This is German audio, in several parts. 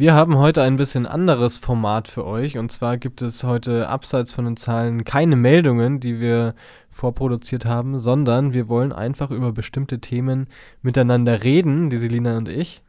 Wir haben heute ein bisschen anderes Format für euch. Und zwar gibt es heute abseits von den Zahlen keine Meldungen, die wir vorproduziert haben, sondern wir wollen einfach über bestimmte Themen miteinander reden, die Selina und ich.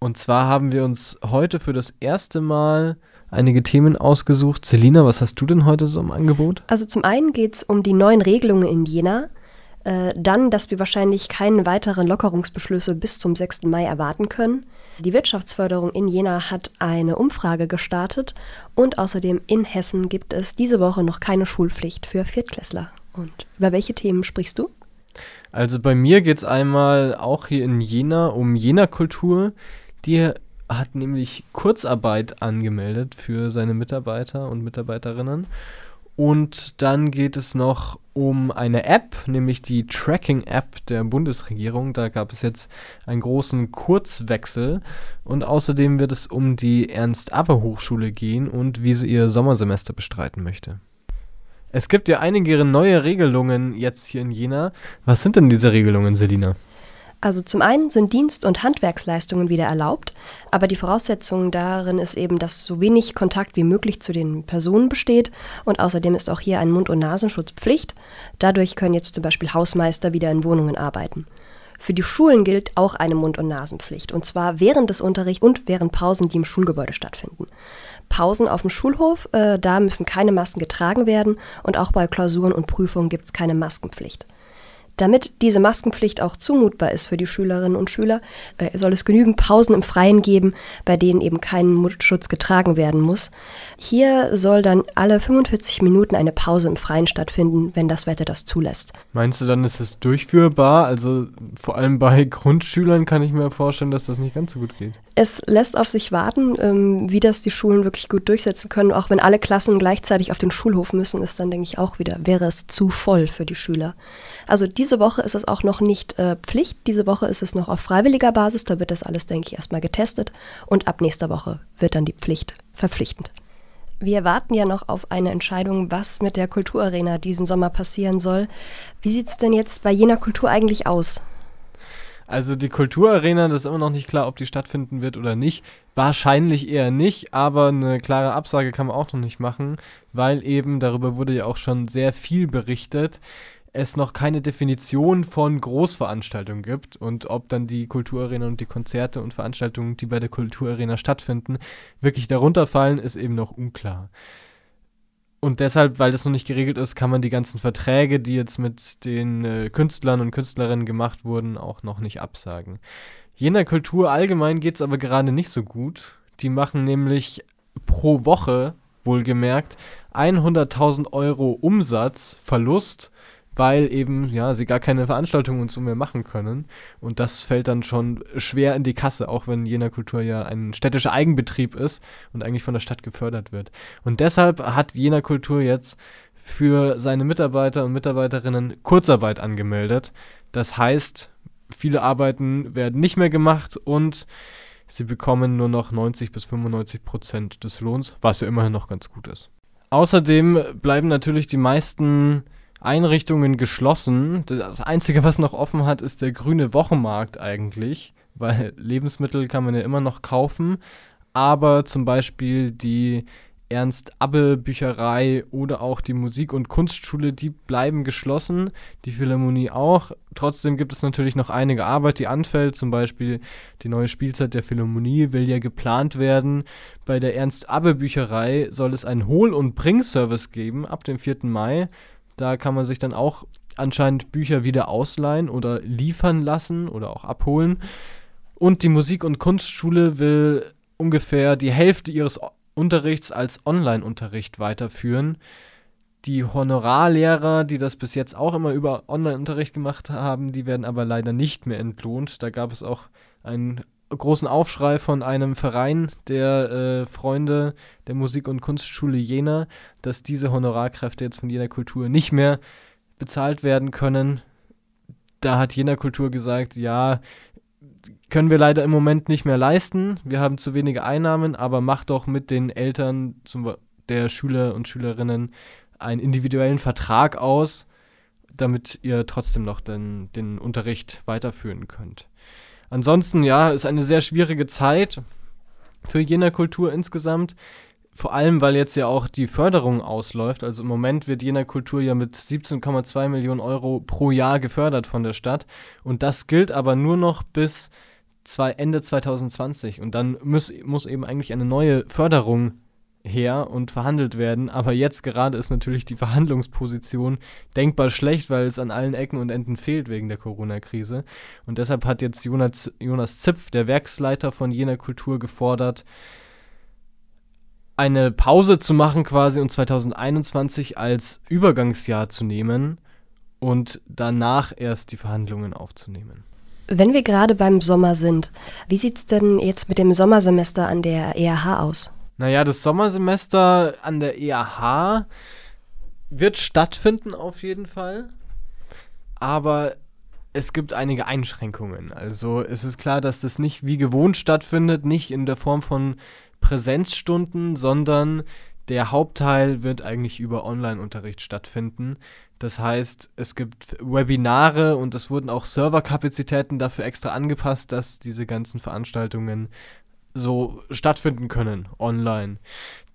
Und zwar haben wir uns heute für das erste Mal einige Themen ausgesucht. Selina, was hast du denn heute so im Angebot? Also zum einen geht es um die neuen Regelungen in Jena. Äh, dann, dass wir wahrscheinlich keine weiteren Lockerungsbeschlüsse bis zum 6. Mai erwarten können. Die Wirtschaftsförderung in Jena hat eine Umfrage gestartet und außerdem in Hessen gibt es diese Woche noch keine Schulpflicht für Viertklässler. Und über welche Themen sprichst du? Also bei mir geht es einmal auch hier in Jena um Jena-Kultur. Die hat nämlich Kurzarbeit angemeldet für seine Mitarbeiter und Mitarbeiterinnen. Und dann geht es noch um eine App, nämlich die Tracking-App der Bundesregierung. Da gab es jetzt einen großen Kurzwechsel. Und außerdem wird es um die Ernst-Abbe-Hochschule gehen und wie sie ihr Sommersemester bestreiten möchte. Es gibt ja einige neue Regelungen jetzt hier in Jena. Was sind denn diese Regelungen, Selina? Also zum einen sind Dienst- und Handwerksleistungen wieder erlaubt, aber die Voraussetzung darin ist eben, dass so wenig Kontakt wie möglich zu den Personen besteht und außerdem ist auch hier ein Mund- und Nasenschutz Pflicht. Dadurch können jetzt zum Beispiel Hausmeister wieder in Wohnungen arbeiten. Für die Schulen gilt auch eine Mund- und Nasenpflicht und zwar während des Unterrichts und während Pausen, die im Schulgebäude stattfinden. Pausen auf dem Schulhof, äh, da müssen keine Masken getragen werden und auch bei Klausuren und Prüfungen gibt es keine Maskenpflicht. Damit diese Maskenpflicht auch zumutbar ist für die Schülerinnen und Schüler, äh, soll es genügend Pausen im Freien geben, bei denen eben kein Mundschutz getragen werden muss. Hier soll dann alle 45 Minuten eine Pause im Freien stattfinden, wenn das Wetter das zulässt. Meinst du dann, ist es durchführbar? Also vor allem bei Grundschülern kann ich mir vorstellen, dass das nicht ganz so gut geht. Es lässt auf sich warten, ähm, wie das die Schulen wirklich gut durchsetzen können. Auch wenn alle Klassen gleichzeitig auf den Schulhof müssen, ist dann, denke ich, auch wieder, wäre es zu voll für die Schüler. Also diese Woche ist es auch noch nicht äh, Pflicht. Diese Woche ist es noch auf freiwilliger Basis. Da wird das alles, denke ich, erstmal getestet. Und ab nächster Woche wird dann die Pflicht verpflichtend. Wir warten ja noch auf eine Entscheidung, was mit der Kulturarena diesen Sommer passieren soll. Wie sieht es denn jetzt bei jener Kultur eigentlich aus? Also die Kulturarena, das ist immer noch nicht klar, ob die stattfinden wird oder nicht. Wahrscheinlich eher nicht, aber eine klare Absage kann man auch noch nicht machen, weil eben, darüber wurde ja auch schon sehr viel berichtet, es noch keine Definition von Großveranstaltungen gibt und ob dann die Kulturarena und die Konzerte und Veranstaltungen, die bei der Kulturarena stattfinden, wirklich darunter fallen, ist eben noch unklar. Und deshalb, weil das noch nicht geregelt ist, kann man die ganzen Verträge, die jetzt mit den äh, Künstlern und Künstlerinnen gemacht wurden, auch noch nicht absagen. Jener Kultur allgemein geht es aber gerade nicht so gut. Die machen nämlich pro Woche, wohlgemerkt, 100.000 Euro Umsatzverlust weil eben, ja, sie gar keine Veranstaltungen und so mehr machen können. Und das fällt dann schon schwer in die Kasse, auch wenn Jena Kultur ja ein städtischer Eigenbetrieb ist und eigentlich von der Stadt gefördert wird. Und deshalb hat Jena Kultur jetzt für seine Mitarbeiter und Mitarbeiterinnen Kurzarbeit angemeldet. Das heißt, viele Arbeiten werden nicht mehr gemacht und sie bekommen nur noch 90 bis 95 Prozent des Lohns, was ja immerhin noch ganz gut ist. Außerdem bleiben natürlich die meisten Einrichtungen geschlossen. Das Einzige, was noch offen hat, ist der grüne Wochenmarkt eigentlich, weil Lebensmittel kann man ja immer noch kaufen, aber zum Beispiel die Ernst-Abbe-Bücherei oder auch die Musik- und Kunstschule, die bleiben geschlossen, die Philharmonie auch. Trotzdem gibt es natürlich noch einige Arbeit, die anfällt, zum Beispiel die neue Spielzeit der Philharmonie will ja geplant werden. Bei der Ernst-Abbe-Bücherei soll es einen Hol- und Bring-Service geben ab dem 4. Mai. Da kann man sich dann auch anscheinend Bücher wieder ausleihen oder liefern lassen oder auch abholen. Und die Musik- und Kunstschule will ungefähr die Hälfte ihres Unterrichts als Online-Unterricht weiterführen. Die Honorarlehrer, die das bis jetzt auch immer über Online-Unterricht gemacht haben, die werden aber leider nicht mehr entlohnt. Da gab es auch einen großen Aufschrei von einem Verein der äh, Freunde der Musik- und Kunstschule Jena, dass diese Honorarkräfte jetzt von Jena Kultur nicht mehr bezahlt werden können. Da hat Jena Kultur gesagt, ja, können wir leider im Moment nicht mehr leisten. Wir haben zu wenige Einnahmen, aber macht doch mit den Eltern zum, der Schüler und Schülerinnen einen individuellen Vertrag aus, damit ihr trotzdem noch den, den Unterricht weiterführen könnt. Ansonsten, ja, ist eine sehr schwierige Zeit. für Jena Kultur insgesamt. Vor allem, weil jetzt ja auch die Förderung ausläuft. Also im Moment wird Jena Kultur ja mit 17,2 Millionen Euro pro Jahr gefördert von der Stadt. Und das gilt aber nur noch bis Ende 2020. Und dann muss, muss eben eigentlich eine neue Förderung her und verhandelt werden. Aber jetzt gerade ist natürlich die Verhandlungsposition denkbar schlecht, weil es an allen Ecken und Enden fehlt wegen der Corona-Krise. Und deshalb hat jetzt Jonas, Jonas Zipf, der Werksleiter von Jena Kultur, gefordert, eine Pause zu machen quasi und 2021 als Übergangsjahr zu nehmen und danach erst die Verhandlungen aufzunehmen. Wenn wir gerade beim Sommer sind, wie sieht es denn jetzt mit dem Sommersemester an der EAH aus? Naja, das Sommersemester an der EAH wird stattfinden auf jeden Fall. Aber es gibt einige Einschränkungen. Also es ist klar, dass das nicht wie gewohnt stattfindet, nicht in der Form von Präsenzstunden, sondern der Hauptteil wird eigentlich über Online-Unterricht stattfinden. Das heißt, es gibt Webinare und es wurden auch Serverkapazitäten dafür extra angepasst, dass diese ganzen Veranstaltungen so stattfinden können online.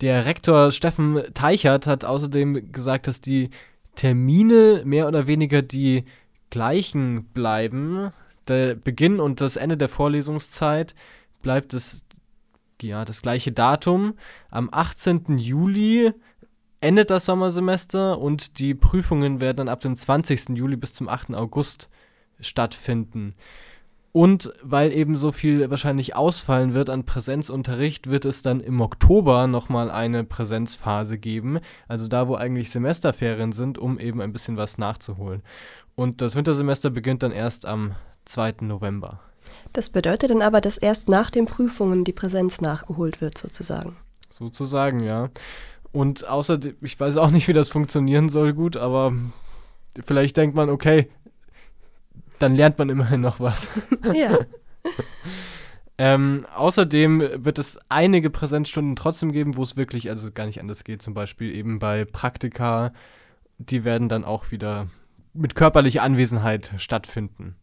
Der Rektor Steffen Teichert hat außerdem gesagt, dass die Termine mehr oder weniger die gleichen bleiben. Der Beginn und das Ende der Vorlesungszeit bleibt das, ja, das gleiche Datum. Am 18. Juli endet das Sommersemester und die Prüfungen werden dann ab dem 20. Juli bis zum 8. August stattfinden. Und weil eben so viel wahrscheinlich ausfallen wird an Präsenzunterricht, wird es dann im Oktober nochmal eine Präsenzphase geben. Also da, wo eigentlich Semesterferien sind, um eben ein bisschen was nachzuholen. Und das Wintersemester beginnt dann erst am 2. November. Das bedeutet dann aber, dass erst nach den Prüfungen die Präsenz nachgeholt wird, sozusagen. Sozusagen, ja. Und außerdem, ich weiß auch nicht, wie das funktionieren soll, gut, aber vielleicht denkt man, okay, dann lernt man immerhin noch was. Ja. ähm, außerdem wird es einige Präsenzstunden trotzdem geben, wo es wirklich also gar nicht anders geht. Zum Beispiel eben bei Praktika, die werden dann auch wieder mit körperlicher Anwesenheit stattfinden.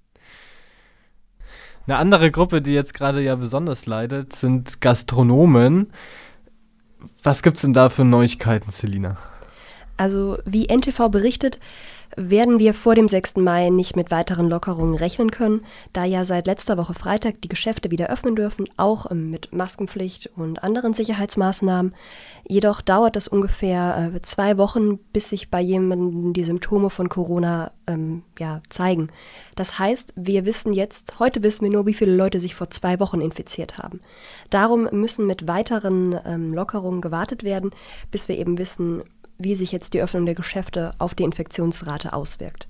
Eine andere Gruppe, die jetzt gerade ja besonders leidet, sind Gastronomen. Was gibt es denn da für Neuigkeiten, Selina? Also, wie NTV berichtet, werden wir vor dem 6. Mai nicht mit weiteren Lockerungen rechnen können, da ja seit letzter Woche Freitag die Geschäfte wieder öffnen dürfen, auch ähm, mit Maskenpflicht und anderen Sicherheitsmaßnahmen. Jedoch dauert es ungefähr äh, zwei Wochen, bis sich bei jemandem die Symptome von Corona ähm, ja, zeigen. Das heißt, wir wissen jetzt, heute wissen wir nur, wie viele Leute sich vor zwei Wochen infiziert haben. Darum müssen mit weiteren ähm, Lockerungen gewartet werden, bis wir eben wissen, wie sich jetzt die Öffnung der Geschäfte auf die Infektionsrate auswirkt.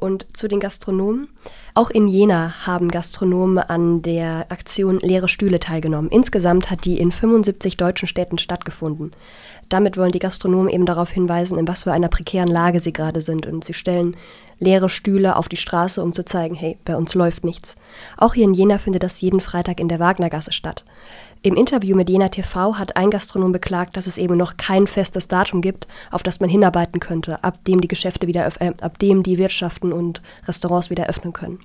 Und zu den Gastronomen. Auch in Jena haben Gastronomen an der Aktion Leere Stühle teilgenommen. Insgesamt hat die in 75 deutschen Städten stattgefunden. Damit wollen die Gastronomen eben darauf hinweisen, in was für einer prekären Lage sie gerade sind. Und sie stellen leere Stühle auf die Straße, um zu zeigen, hey, bei uns läuft nichts. Auch hier in Jena findet das jeden Freitag in der Wagnergasse statt. Im Interview mit Jena TV hat ein Gastronom beklagt, dass es eben noch kein festes Datum gibt, auf das man hinarbeiten könnte, ab dem die Geschäfte wieder, äh, ab dem die Wirtschaften und Restaurants wieder öffnen können.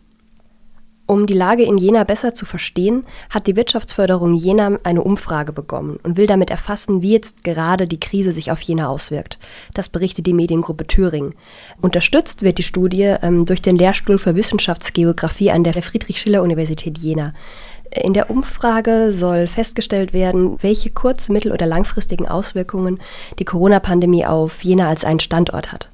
Um die Lage in Jena besser zu verstehen, hat die Wirtschaftsförderung Jena eine Umfrage begonnen und will damit erfassen, wie jetzt gerade die Krise sich auf Jena auswirkt. Das berichtet die Mediengruppe Thüringen. Unterstützt wird die Studie ähm, durch den Lehrstuhl für Wissenschaftsgeografie an der Friedrich-Schiller-Universität Jena. In der Umfrage soll festgestellt werden, welche kurz-, mittel- oder langfristigen Auswirkungen die Corona-Pandemie auf Jena als einen Standort hat.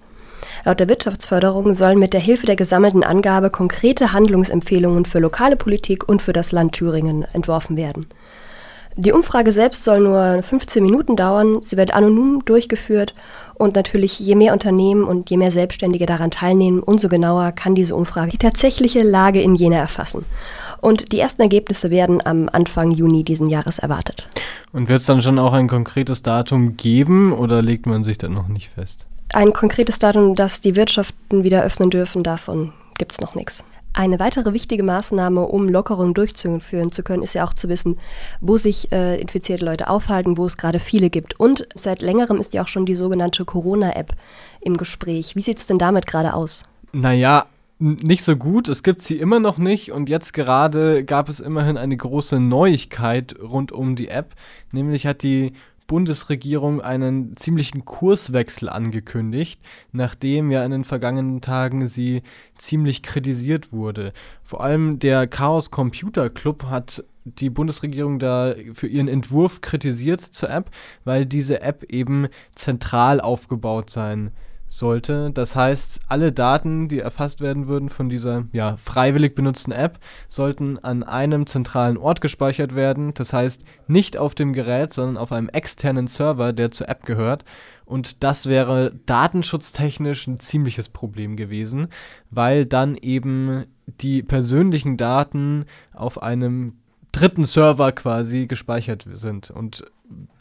Laut der Wirtschaftsförderung sollen mit der Hilfe der gesammelten Angabe konkrete Handlungsempfehlungen für lokale Politik und für das Land Thüringen entworfen werden. Die Umfrage selbst soll nur 15 Minuten dauern. Sie wird anonym durchgeführt und natürlich je mehr Unternehmen und je mehr Selbstständige daran teilnehmen, umso genauer kann diese Umfrage die tatsächliche Lage in Jena erfassen. Und die ersten Ergebnisse werden am Anfang Juni diesen Jahres erwartet. Und wird es dann schon auch ein konkretes Datum geben oder legt man sich dann noch nicht fest? Ein konkretes Datum, dass die Wirtschaften wieder öffnen dürfen, davon gibt es noch nichts. Eine weitere wichtige Maßnahme, um Lockerungen durchzuführen zu können, ist ja auch zu wissen, wo sich äh, infizierte Leute aufhalten, wo es gerade viele gibt. Und seit längerem ist ja auch schon die sogenannte Corona-App im Gespräch. Wie sieht es denn damit gerade aus? Naja, nicht so gut. Es gibt sie immer noch nicht und jetzt gerade gab es immerhin eine große Neuigkeit rund um die App. Nämlich hat die Bundesregierung einen ziemlichen Kurswechsel angekündigt, nachdem ja in den vergangenen Tagen sie ziemlich kritisiert wurde. Vor allem der Chaos Computer Club hat die Bundesregierung da für ihren Entwurf kritisiert zur App, weil diese App eben zentral aufgebaut sein soll sollte. Das heißt, alle Daten, die erfasst werden würden von dieser ja, freiwillig benutzten App, sollten an einem zentralen Ort gespeichert werden. Das heißt, nicht auf dem Gerät, sondern auf einem externen Server, der zur App gehört. Und das wäre datenschutztechnisch ein ziemliches Problem gewesen, weil dann eben die persönlichen Daten auf einem dritten Server quasi gespeichert sind. Und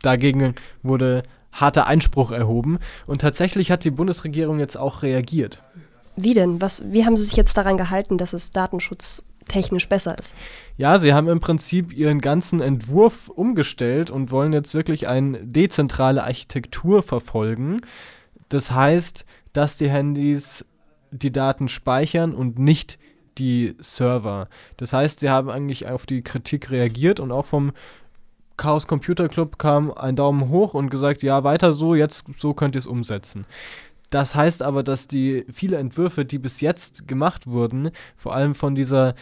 dagegen wurde harter Einspruch erhoben. Und tatsächlich hat die Bundesregierung jetzt auch reagiert. Wie denn? Was, wie haben Sie sich jetzt daran gehalten, dass es datenschutztechnisch besser ist? Ja, sie haben im Prinzip ihren ganzen Entwurf umgestellt und wollen jetzt wirklich eine dezentrale Architektur verfolgen. Das heißt, dass die Handys die Daten speichern und nicht die Server. Das heißt, sie haben eigentlich auf die Kritik reagiert und auch vom Chaos Computer Club kam ein Daumen hoch und gesagt, ja, weiter so, jetzt so könnt ihr es umsetzen. Das heißt aber, dass die viele Entwürfe, die bis jetzt gemacht wurden, vor allem von dieser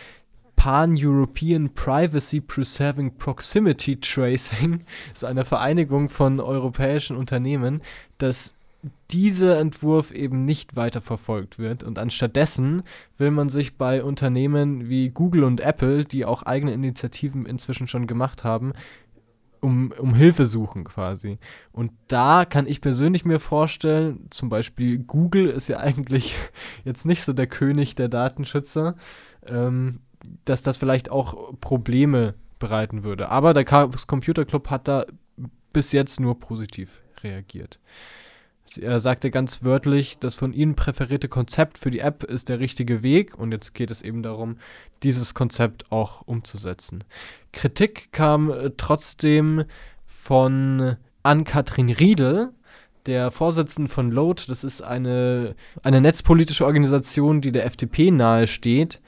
Pan-European Privacy Preserving Proximity Tracing, so einer Vereinigung von europäischen Unternehmen, dass dieser Entwurf eben nicht weiterverfolgt wird und anstattdessen will man sich bei Unternehmen wie Google und Apple, die auch eigene Initiativen inzwischen schon gemacht haben, um, um Hilfe suchen quasi. Und da kann ich persönlich mir vorstellen, zum Beispiel Google ist ja eigentlich jetzt nicht so der König der Datenschützer, ähm, dass das vielleicht auch Probleme bereiten würde. Aber der Chaos Computer Club hat da bis jetzt nur positiv reagiert. Er sagte ganz wörtlich, das von Ihnen präferierte Konzept für die App ist der richtige Weg und jetzt geht es eben darum, dieses Konzept auch umzusetzen. Kritik kam äh, trotzdem von Ann-Kathrin Riedel, der Vorsitzenden von Load. Das ist eine, eine netzpolitische Organisation, die der FDP nahesteht. steht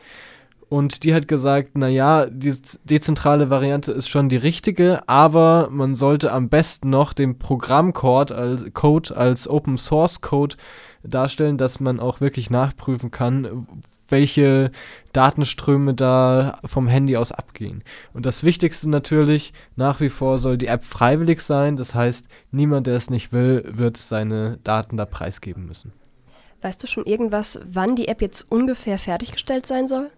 und die hat gesagt, naja, die dezentrale Variante ist schon die richtige, aber man sollte am besten noch den Programmcode als Code als Open Source Code darstellen, dass man auch wirklich nachprüfen kann, welche Datenströme da vom Handy aus abgehen. Und das Wichtigste natürlich, nach wie vor soll die App freiwillig sein. Das heißt, niemand, der es nicht will, wird seine Daten da preisgeben müssen. Weißt du schon irgendwas, wann die App jetzt ungefähr fertiggestellt sein soll?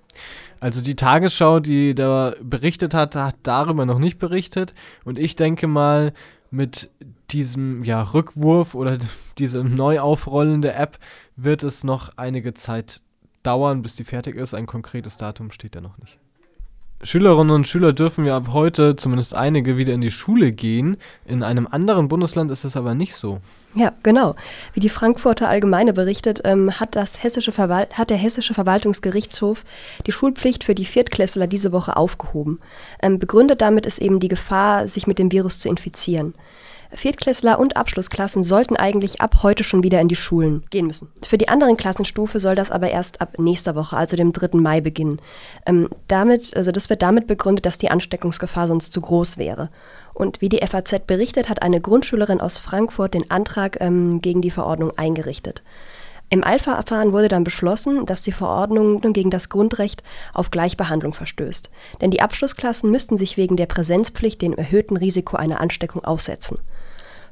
Also die Tagesschau, die da berichtet hat, hat darüber noch nicht berichtet. Und ich denke mal, mit diesem ja, Rückwurf oder diesem Neuaufrollen der App wird es noch einige Zeit dauern, bis die fertig ist. Ein konkretes Datum steht da noch nicht. Schülerinnen und Schüler dürfen ja ab heute, zumindest einige, wieder in die Schule gehen. In einem anderen Bundesland ist das aber nicht so. Ja, genau. Wie die Frankfurter Allgemeine berichtet, ähm, hat, das hessische hat der Hessische Verwaltungsgerichtshof die Schulpflicht für die Viertklässler diese Woche aufgehoben. Ähm, begründet damit ist eben die Gefahr, sich mit dem Virus zu infizieren. Viertklässler und Abschlussklassen sollten eigentlich ab heute schon wieder in die Schulen gehen müssen. Für die anderen Klassenstufe soll das aber erst ab nächster Woche, also dem 3. Mai, beginnen. Ähm, damit, also das wird damit begründet, dass die Ansteckungsgefahr sonst zu groß wäre. Und wie die FAZ berichtet, hat eine Grundschülerin aus Frankfurt den Antrag ähm, gegen die Verordnung eingerichtet. Im Alpha-Verfahren wurde dann beschlossen, dass die Verordnung gegen das Grundrecht auf Gleichbehandlung verstößt. Denn die Abschlussklassen müssten sich wegen der Präsenzpflicht dem erhöhten Risiko einer Ansteckung aussetzen.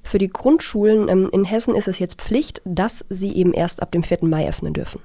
Für die Grundschulen ähm, in Hessen ist es jetzt Pflicht, dass sie eben erst ab dem 4. Mai öffnen dürfen.